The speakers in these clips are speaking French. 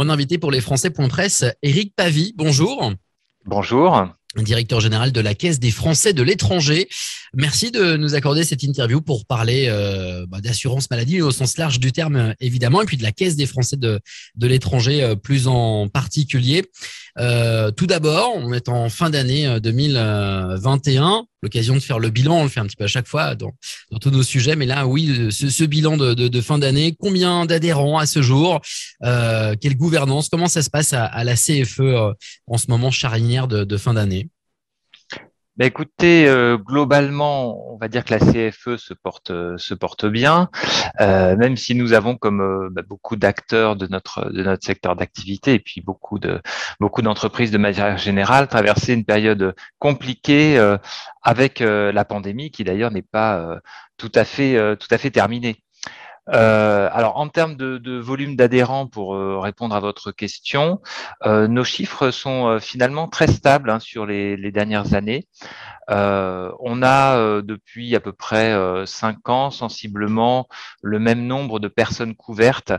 Mon invité pour les Français.presse, Éric Pavie. Bonjour. Bonjour directeur général de la Caisse des Français de l'étranger. Merci de nous accorder cette interview pour parler euh, bah, d'assurance maladie au sens large du terme, évidemment, et puis de la Caisse des Français de, de l'étranger euh, plus en particulier. Euh, tout d'abord, on est en fin d'année 2021 l'occasion de faire le bilan. On le fait un petit peu à chaque fois dans, tous nos sujets. Mais là, oui, ce, bilan de, fin d'année, combien d'adhérents à ce jour? Euh, Quelle gouvernance? Comment ça se passe à, la CFE euh, en ce moment charnière de fin d'année? Bah, écoutez, euh, globalement, on va dire que la CFE se porte euh, se porte bien, euh, même si nous avons comme euh, bah, beaucoup d'acteurs de notre de notre secteur d'activité et puis beaucoup de beaucoup d'entreprises de manière générale traversé une période compliquée avec la pandémie qui d'ailleurs n'est pas tout à fait tout à fait terminée. Euh, alors, en termes de, volume d'adhérents, pour euh, répondre à votre question, euh, nos chiffres sont finalement très stables hein, sur les, dernières années. On a depuis à peu près cinq ans sensiblement le même nombre de personnes couvertes,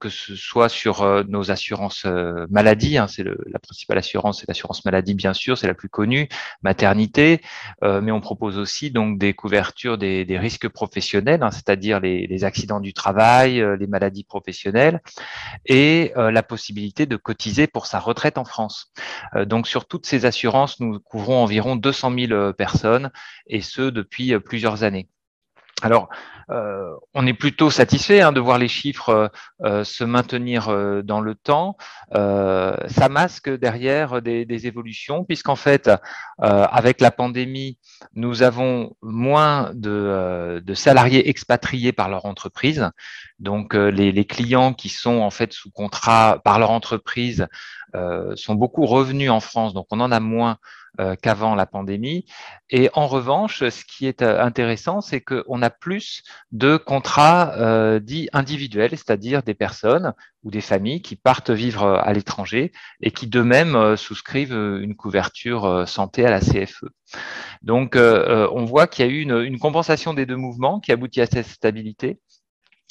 que ce soit sur nos assurances maladie, hein, c'est la principale assurance, c'est l'assurance maladie bien sûr, c'est la plus connue, maternité, mais on propose aussi donc des couvertures des, des risques professionnels, hein, c'est-à-dire les, les accidents du travail, euh, les maladies professionnelles et euh, la possibilité de cotiser pour sa retraite en France. Euh, donc sur toutes ces assurances, nous couvrons environ 200 000 personnes et ce depuis plusieurs années. Alors, euh, on est plutôt satisfait hein, de voir les chiffres euh, euh, se maintenir dans le temps. ça masque derrière des, évolutions, puisqu'en fait, avec la pandémie, nous avons moins de, salariés expatriés par leur entreprise. Donc, les, clients qui sont en fait sous contrat par leur entreprise sont beaucoup revenus en France, donc on en a moins euh, qu'avant la pandémie. Et en revanche, ce qui est euh, intéressant, c'est qu'on a plus de contrats euh, dits individuels, c'est-à-dire des personnes ou des familles qui partent vivre à l'étranger et qui d'eux-mêmes souscrivent une couverture santé à la CFE. Donc, on voit qu'il y a eu une, une, compensation des deux mouvements qui aboutit à cette stabilité,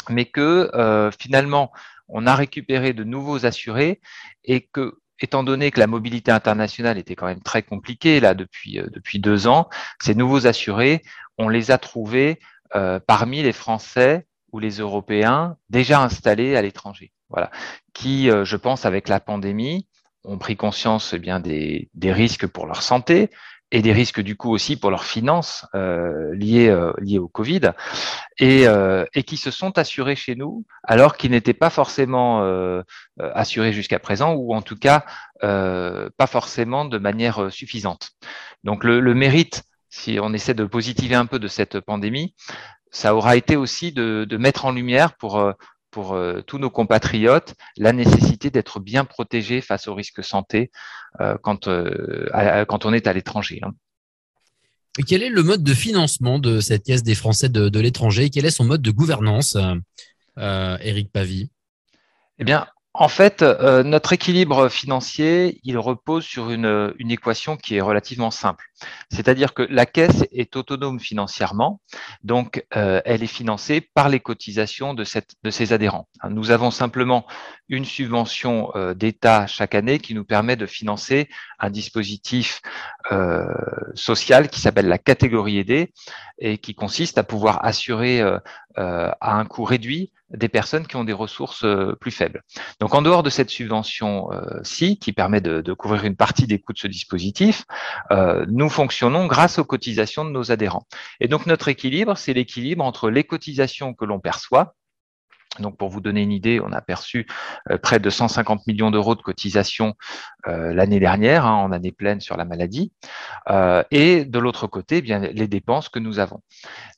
mais que finalement, on a récupéré de nouveaux assurés et que étant donné que la mobilité internationale était quand même très compliquée là depuis euh, depuis deux ans, ces nouveaux assurés, on les a trouvés euh, parmi les Français ou les Européens déjà installés à l'étranger. Voilà, qui, euh, je pense, avec la pandémie, ont pris conscience eh bien des, des risques pour leur santé, et des risques du coup aussi pour leurs finances euh, liées, euh, liées au Covid, et, euh, et qui se sont assurés chez nous alors qu'ils n'étaient pas forcément euh, euh, assurés jusqu'à présent, ou en tout cas euh, pas forcément de manière suffisante. Donc le, le, mérite, si on essaie de positiver un peu de cette pandémie, ça aura été aussi de, de mettre en lumière pour pour euh, tous nos compatriotes la nécessité d'être bien protégé face aux risques santé euh, quand, euh, à, quand on est à l'étranger. Hein. Quel est le mode de financement de cette caisse des Français de, de l'étranger? Quel est son mode de gouvernance, Eric Pavie? Eh bien, en fait, euh, notre équilibre financier, il repose sur une, une équation qui est relativement simple. C'est-à-dire que la caisse est autonome financièrement, donc euh, elle est financée par les cotisations de, cette, de ses adhérents. Nous avons simplement une subvention euh, d'État chaque année qui nous permet de financer un dispositif euh, social qui s'appelle la catégorie aidée et qui consiste à pouvoir assurer euh, à un coût réduit des personnes qui ont des ressources plus faibles. Donc en dehors de cette subvention-ci, qui permet de, de, couvrir une partie des coûts de ce dispositif, nous fonctionnons grâce aux cotisations de nos adhérents. Et donc notre équilibre, c'est l'équilibre entre les cotisations que l'on perçoit, donc, pour vous donner une idée, on a perçu euh, près de 150 millions d'euros de cotisations euh, l'année dernière, hein, en année pleine sur la maladie, euh, et de l'autre côté, eh bien les dépenses que nous avons.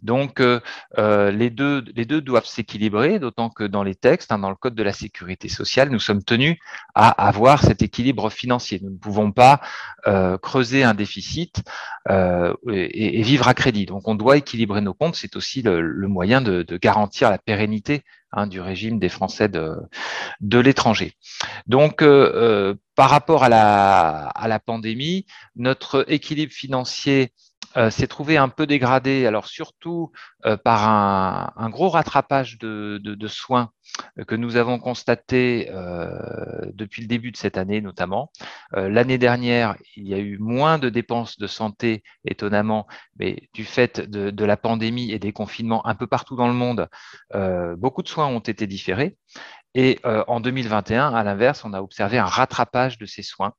Donc, les deux les deux doivent s'équilibrer, d'autant que dans les textes, hein, dans le code de la sécurité sociale, nous sommes tenus à avoir cet équilibre financier. Nous ne pouvons pas creuser un déficit et, vivre à crédit. Donc, on doit équilibrer nos comptes. C'est aussi le, moyen de garantir la pérennité hein, du régime des Français de, de l'étranger. Donc, euh, euh, par rapport à la, à la pandémie, notre équilibre financier euh, s'est trouvé un peu dégradé, alors surtout euh, par un, gros rattrapage de, soins que nous avons constaté depuis le début de cette année notamment. L'année dernière, il y a eu moins de dépenses de santé, étonnamment, mais du fait de la pandémie et des confinements un peu partout dans le monde, beaucoup de soins ont été différés. Et euh, en 2021, à l'inverse, on a observé un rattrapage de ces soins.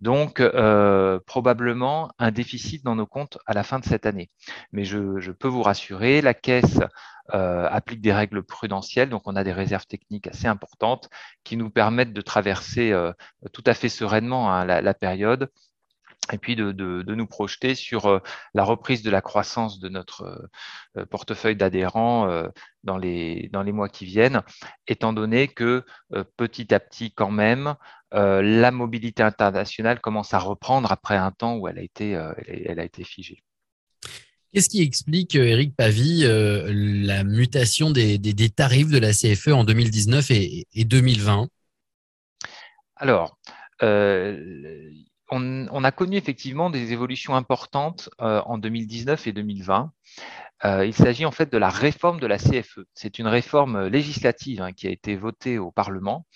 Donc, euh, probablement un déficit dans nos comptes à la fin de cette année. Mais je, peux vous rassurer, la Caisse euh, applique des règles prudentielles, donc on a des réserves techniques assez importantes qui nous permettent de traverser tout à fait sereinement hein, la, période et puis de, nous projeter sur euh, la reprise de la croissance de notre euh, portefeuille d'adhérents euh, dans les, dans les mois qui viennent, étant donné que petit à petit quand même, la mobilité internationale commence à reprendre après un temps où elle a été, elle a été figée. Qu'est-ce qui explique, Eric Pavie, la mutation des, tarifs de la CFE en 2019 et, 2020 Alors, on, a connu effectivement des évolutions importantes euh, en 2019 et 2020. Euh, il s'agit en fait de la réforme de la CFE. C'est une réforme législative hein, qui a été votée au Parlement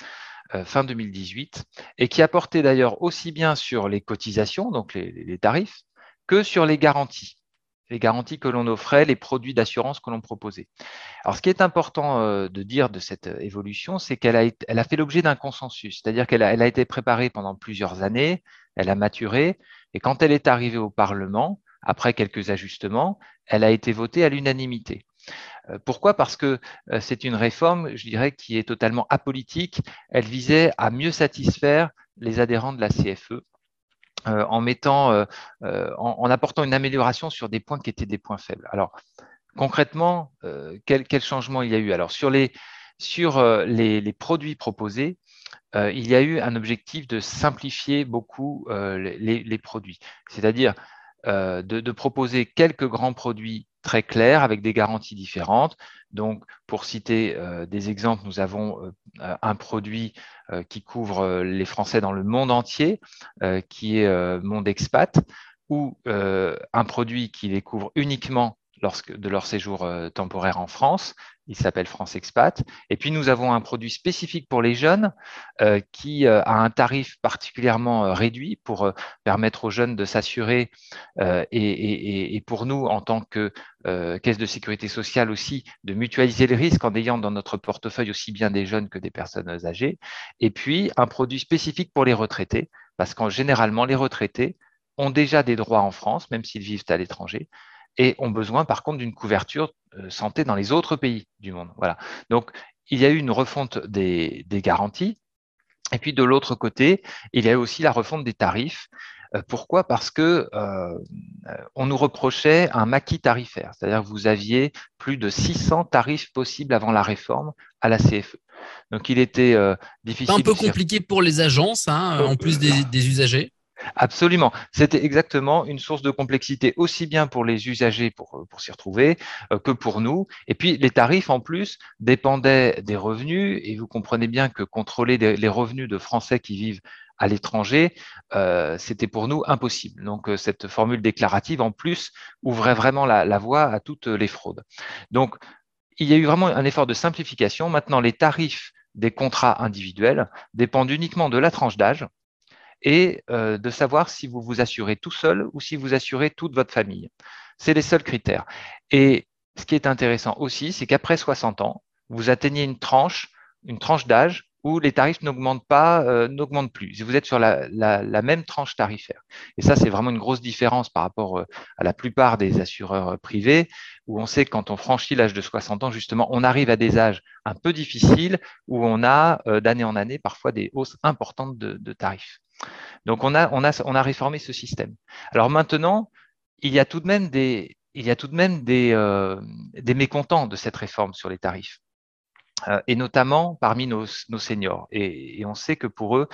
euh, fin 2018 et qui a porté d'ailleurs aussi bien sur les cotisations, donc les tarifs, que sur les garanties les garanties que l'on offrait, les produits d'assurance que l'on proposait. Alors, ce qui est important euh, de dire de cette euh, évolution, c'est qu'elle a, fait l'objet d'un consensus, c'est-à-dire qu'elle a, elle a été préparée pendant plusieurs années, elle a maturé, et quand elle est arrivée au Parlement, après quelques ajustements, elle a été votée à l'unanimité. Euh, pourquoi? Parce que c'est une réforme, je dirais, qui est totalement apolitique. Elle visait à mieux satisfaire les adhérents de la CFE euh, en mettant, euh, euh, en, apportant une amélioration sur des points qui étaient des points faibles. Alors, concrètement, quel, quel, changement il y a eu? Alors, sur les, sur les, produits proposés, il y a eu un objectif de simplifier beaucoup les, produits, c'est-à-dire de, proposer quelques grands produits très clairs avec des garanties différentes. Donc, pour citer des exemples, nous avons un produit euh, qui couvre euh, les Français dans le monde entier, euh, qui est Monde Expat, ou un produit qui les couvre uniquement lorsque, de leur séjour temporaire en France, il s'appelle France Expat. Et puis nous avons un produit spécifique pour les jeunes euh, qui a un tarif particulièrement réduit pour permettre aux jeunes de s'assurer et, pour nous en tant que caisse de sécurité sociale aussi de mutualiser les risques en ayant dans notre portefeuille aussi bien des jeunes que des personnes âgées. Et puis un produit spécifique pour les retraités parce qu'en généralement les retraités ont déjà des droits en France même s'ils vivent à l'étranger et ont besoin par contre d'une couverture euh, santé dans les autres pays du monde. Voilà. Donc, il y a eu une refonte des, garanties. Et puis de l'autre côté, il y a eu aussi la refonte des tarifs. Euh, pourquoi? Parce que euh, on nous reprochait un maquis tarifaire, c'est-à-dire que vous aviez plus de 600 tarifs possibles avant la réforme à la CFE. Donc il était difficile. Un peu compliqué pour les agences, hein, en plus des usagers. Absolument. C'était exactement une source de complexité aussi bien pour les usagers pour, pour s'y retrouver euh, que pour nous. Et puis les tarifs en plus dépendaient des revenus et vous comprenez bien que contrôler les revenus de Français qui vivent à l'étranger, euh, c'était pour nous impossible. Donc euh, cette formule déclarative en plus ouvrait vraiment la voie à toutes les fraudes. Donc il y a eu vraiment un effort de simplification. Maintenant, les tarifs des contrats individuels dépendent uniquement de la tranche d'âge et euh, de savoir si vous vous assurez tout seul ou si vous assurez toute votre famille. C'est les seuls critères. Et ce qui est intéressant aussi, c'est qu'après 60 ans, vous atteignez une tranche, une tranche d'âge où les tarifs n'augmentent pas, euh, n'augmentent plus. Vous êtes sur la, même tranche tarifaire. Et ça, c'est vraiment une grosse différence par rapport euh, à la plupart des assureurs privés, où on sait que quand on franchit l'âge de 60 ans, justement, on arrive à des âges un peu difficiles, où on a d'année en année parfois des hausses importantes de tarifs. Donc on a, réformé ce système. Alors maintenant, il y a tout de même des, il y a tout de même des, euh, mécontents de cette réforme sur les tarifs, euh, et notamment parmi nos, seniors. Et, on sait que pour eux,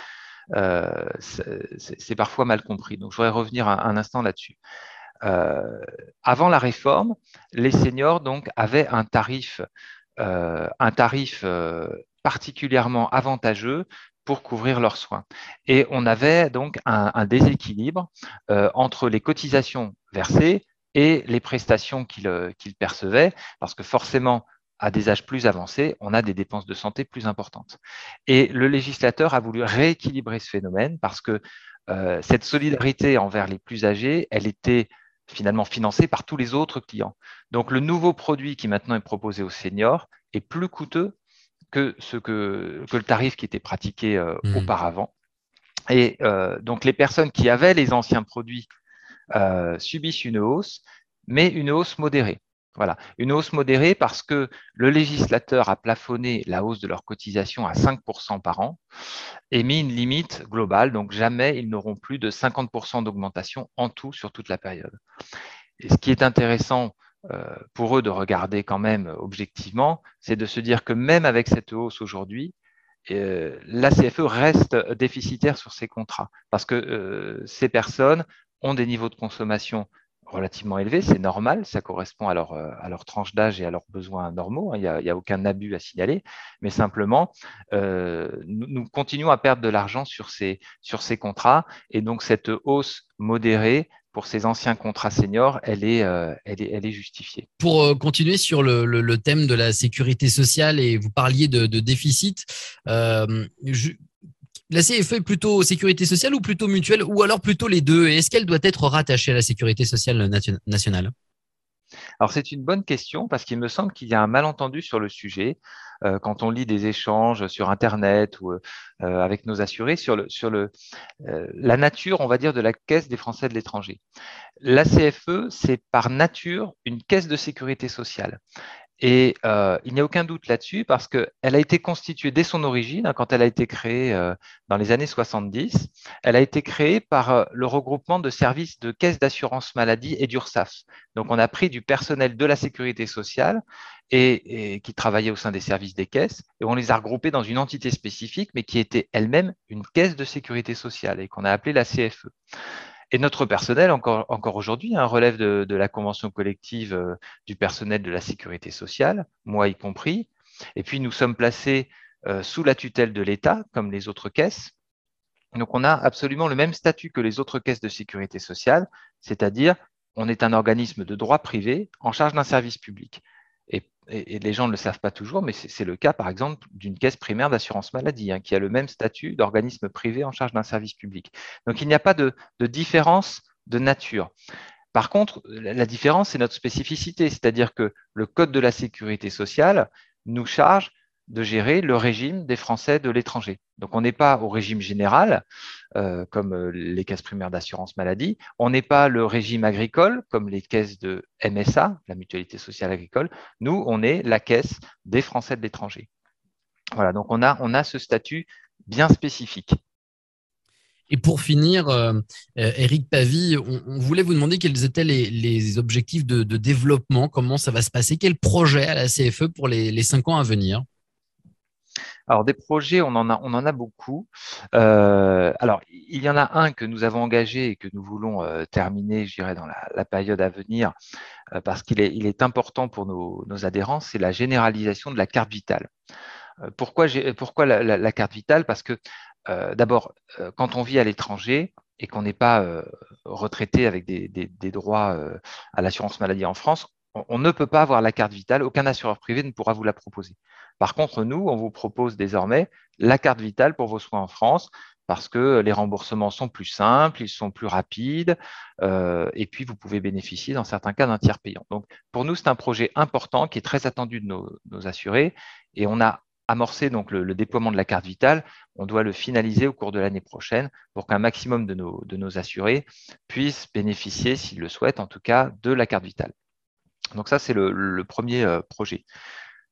euh, c'est parfois mal compris. Donc je voudrais revenir un, instant là-dessus. avant la réforme, les seniors donc avaient un tarif, un tarif particulièrement avantageux pour couvrir leurs soins. Et on avait donc un, déséquilibre euh, entre les cotisations versées et les prestations qu'ils percevaient, parce que forcément, à des âges plus avancés, on a des dépenses de santé plus importantes. Et le législateur a voulu rééquilibrer ce phénomène parce que euh, cette solidarité envers les plus âgés, elle était finalement financée par tous les autres clients. Donc le nouveau produit qui maintenant est proposé aux seniors est plus coûteux que, ce que, que le tarif qui était pratiqué euh, mmh. auparavant. Et euh, donc les personnes qui avaient les anciens produits subissent une hausse, mais une hausse modérée. Voilà, une hausse modérée parce que le législateur a plafonné la hausse de leur cotisation à 5% par an et mis une limite globale, donc jamais ils n'auront plus de 50% d'augmentation en tout sur toute la période. Et ce qui est intéressant euh, pour eux de regarder quand même objectivement, c'est de se dire que même avec cette hausse aujourd'hui, euh, la CFE reste déficitaire sur ses contrats. Parce que euh, ces personnes ont des niveaux de consommation relativement élevé, c'est normal, ça correspond à leur, euh, à leur tranche d'âge et à leurs besoins normaux, hein. il n'y a, aucun abus à signaler, mais simplement, euh, nous, continuons à perdre de l'argent sur ces, sur ces contrats, et donc cette hausse modérée pour ces anciens contrats seniors, elle est, euh, elle est, justifiée. Pour continuer sur le, thème de la sécurité sociale, et vous parliez de, déficit, la CFE est plutôt sécurité sociale ou plutôt mutuelle ou alors plutôt les deux? Et est-ce qu'elle doit être rattachée à la sécurité sociale nationale? Alors c'est une bonne question parce qu'il me semble qu'il y a un malentendu sur le sujet euh, quand on lit des échanges sur Internet ou euh, avec nos assurés sur, le, sur le, euh, la nature, on va dire, de la caisse des Français de l'étranger. La CFE, c'est par nature une caisse de sécurité sociale. Et euh, il n'y a aucun doute là-dessus parce qu'elle a été constituée dès son origine, hein, quand elle a été créée euh, dans les années 70. Elle a été créée par euh, le regroupement de services de caisses d'assurance maladie et d'URSAF. Donc on a pris du personnel de la sécurité sociale et, et, qui travaillait au sein des services des caisses et on les a regroupés dans une entité spécifique mais qui était elle-même une caisse de sécurité sociale et qu'on a appelée la CFE. Et notre personnel, encore, encore aujourd'hui, hein, relève de, la convention collective euh, du personnel de la sécurité sociale, moi y compris. Et puis, nous sommes placés euh, sous la tutelle de l'État, comme les autres caisses. Donc, on a absolument le même statut que les autres caisses de sécurité sociale, c'est-à-dire on est un organisme de droit privé en charge d'un service public et, les gens ne le savent pas toujours, mais c'est le cas, par exemple, d'une caisse primaire d'assurance maladie, hein, qui a le même statut d'organisme privé en charge d'un service public. Donc, il n'y a pas de, différence de nature. Par contre, la différence, c'est notre spécificité, c'est-à-dire que le Code de la sécurité sociale nous charge de gérer le régime des Français de l'étranger. Donc on n'est pas au régime général, euh, comme euh, les caisses primaires d'assurance maladie, on n'est pas le régime agricole, comme les caisses de MSA, la mutualité sociale agricole, nous, on est la caisse des Français de l'étranger. Voilà, donc on a, ce statut bien spécifique. Et pour finir, euh, Eric Pavie, on, voulait vous demander quels étaient les, objectifs de, développement, comment ça va se passer, quel projet à la CFE pour les cinq ans à venir? Alors des projets, on en a, on en a beaucoup. Euh, alors il y en a un que nous avons engagé et que nous voulons euh, terminer, je dirais, dans la, période à venir, euh, parce qu'il est, important pour nos, adhérents, c'est la généralisation de la carte vitale. pourquoi la, carte vitale? Parce que d'abord, quand on vit à l'étranger, et qu'on n'est pas retraité avec des droits à l'assurance maladie en France, on ne peut pas avoir la carte vitale, aucun assureur privé ne pourra vous la proposer. Par contre, nous, on vous propose désormais la carte vitale pour vos soins en France parce que les remboursements sont plus simples, ils sont plus rapides, euh, et puis vous pouvez bénéficier dans certains cas d'un tiers payant. Donc pour nous, c'est un projet important qui est très attendu de nos, assurés, et on a amorcé le, déploiement de la carte vitale. On doit le finaliser au cours de l'année prochaine pour qu'un maximum de nos, de nos assurés puissent bénéficier, s'ils le souhaitent en tout cas, de la carte vitale. Donc ça, c'est le, premier euh, projet.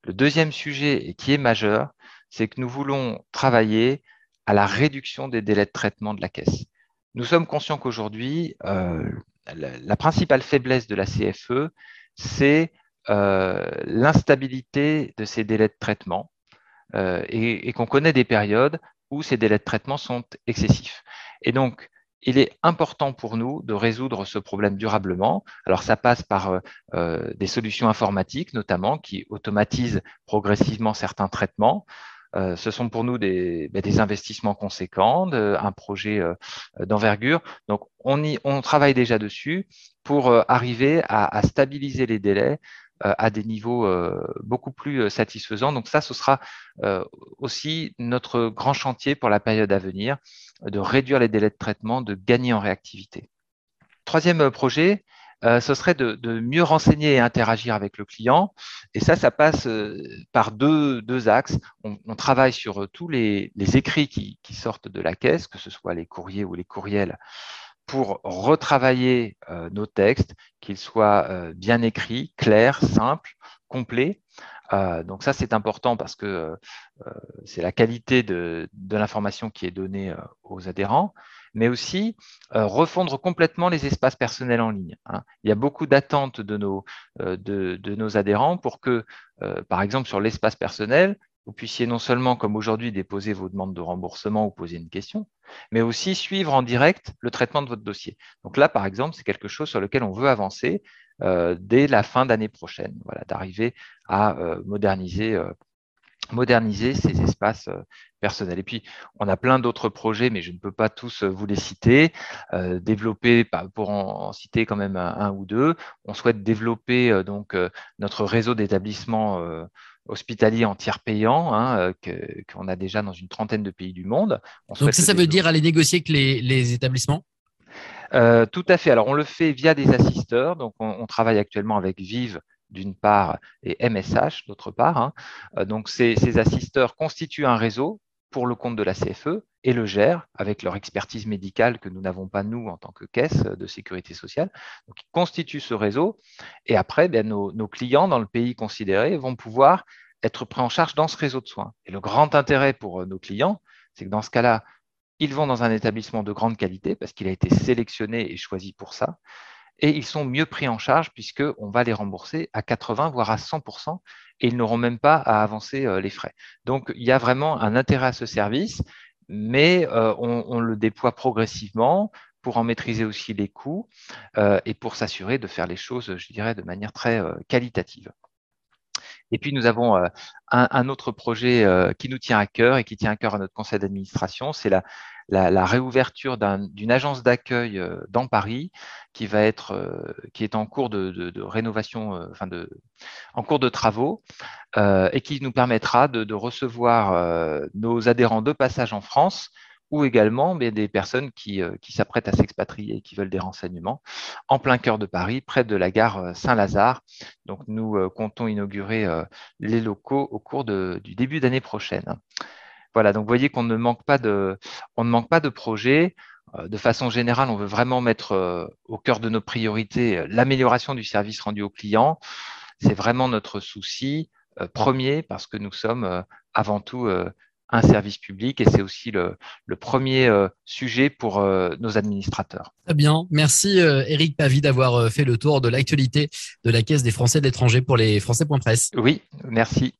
Le deuxième sujet, et qui est majeur, c'est que nous voulons travailler à la réduction des délais de traitement de la caisse. Nous sommes conscients qu'aujourd'hui, euh, la, principale faiblesse de la CFE, c'est euh, l'instabilité de ces délais de traitement et qu'on connaît des périodes où ces délais de traitement sont excessifs. Et donc, il est important pour nous de résoudre ce problème durablement. Alors ça passe par euh, euh, des solutions informatiques notamment qui automatisent progressivement certains traitements. ce sont pour nous des, ben, des investissements conséquents, un projet d'envergure. Donc, on, y, on travaille déjà dessus pour arriver à, à stabiliser les délais à des niveaux beaucoup plus satisfaisants. Donc ça, ce sera aussi notre grand chantier pour la période à venir, de réduire les délais de traitement, de gagner en réactivité. Troisième projet, euh, ce serait de, mieux renseigner et interagir avec le client. Et ça, ça passe euh, par deux, axes. On, travaille sur euh, tous les, écrits qui, sortent de la caisse, que ce soit les courriers ou les courriels, pour retravailler nos textes, qu'ils soient bien écrits, clairs, simples, complets. donc ça, c'est important parce que c'est la qualité de, l'information qui est donnée aux adhérents mais aussi euh, refondre complètement les espaces personnels en ligne. Hein. Il y a beaucoup d'attentes de nos, euh, adhérents pour que, euh, par exemple, sur l'espace personnel, vous puissiez non seulement, comme aujourd'hui, déposer vos demandes de remboursement ou poser une question, mais aussi suivre en direct le traitement de votre dossier. Donc là, par exemple, c'est quelque chose sur lequel on veut avancer dès la fin d'année prochaine, voilà, d'arriver à moderniser moderniser ces espaces euh, personnels. Et puis, on a plein d'autres projets, mais je ne peux pas tous euh, vous les citer. Euh, développer, pour en, citer quand même un, ou deux, on souhaite développer donc notre réseau d'établissements hospitaliers en tiers payant, hein, qu'on a déjà dans une trentaine de pays du monde. donc ça, ça veut dire aller négocier avec les, établissements? Tout à fait. Alors, on le fait via des assisteurs. Donc, on, on travaille actuellement avec Vive d'une part et MSH d'autre part. Hein. Euh, donc ces, assisteurs constituent un réseau pour le compte de la CFE et le gèrent avec leur expertise médicale que nous n'avons pas nous en tant que caisse de sécurité sociale. Donc ils constituent ce réseau et après ben, nos, clients dans le pays considéré vont pouvoir être pris en charge dans ce réseau de soins. Et le grand intérêt pour euh, nos clients, c'est que dans ce cas-là, ils vont dans un établissement de grande qualité parce qu'il a été sélectionné et choisi pour ça et ils sont mieux pris en charge puisqu'on va les rembourser à 80 voire à 100% et ils n'auront même pas à avancer euh, les frais. Donc il y a vraiment un intérêt à ce service, mais euh, on, le déploie progressivement pour en maîtriser aussi les coûts euh, et pour s'assurer de faire les choses, je dirais, de manière très qualitative. Et puis nous avons un, un, autre projet qui nous tient à cœur et qui tient à cœur à notre conseil d'administration, c'est la, réouverture d'une agence d'accueil euh, dans Paris qui va être euh, qui est en cours de, rénovation, euh, enfin en cours de travaux et qui nous permettra de, recevoir nos adhérents de passage en France ou également des personnes qui, qui s'apprêtent à s'expatrier et qui veulent des renseignements en plein cœur de Paris, près de la gare Saint-Lazare. Donc nous comptons inaugurer les locaux au cours du début d'année prochaine. Voilà, donc vous voyez qu'on ne manque pas de, on ne manque pas de projets. Euh, de façon générale, on veut vraiment mettre euh, au cœur de nos priorités euh, l'amélioration du service rendu aux clients. C'est vraiment notre souci premier parce que nous sommes avant tout un service public et c'est aussi le, premier sujet pour nos administrateurs. Très bien. Merci Eric Pavie d'avoir fait le tour de l'actualité de la Caisse des Français de l'étranger pour les Français.press. Oui, merci.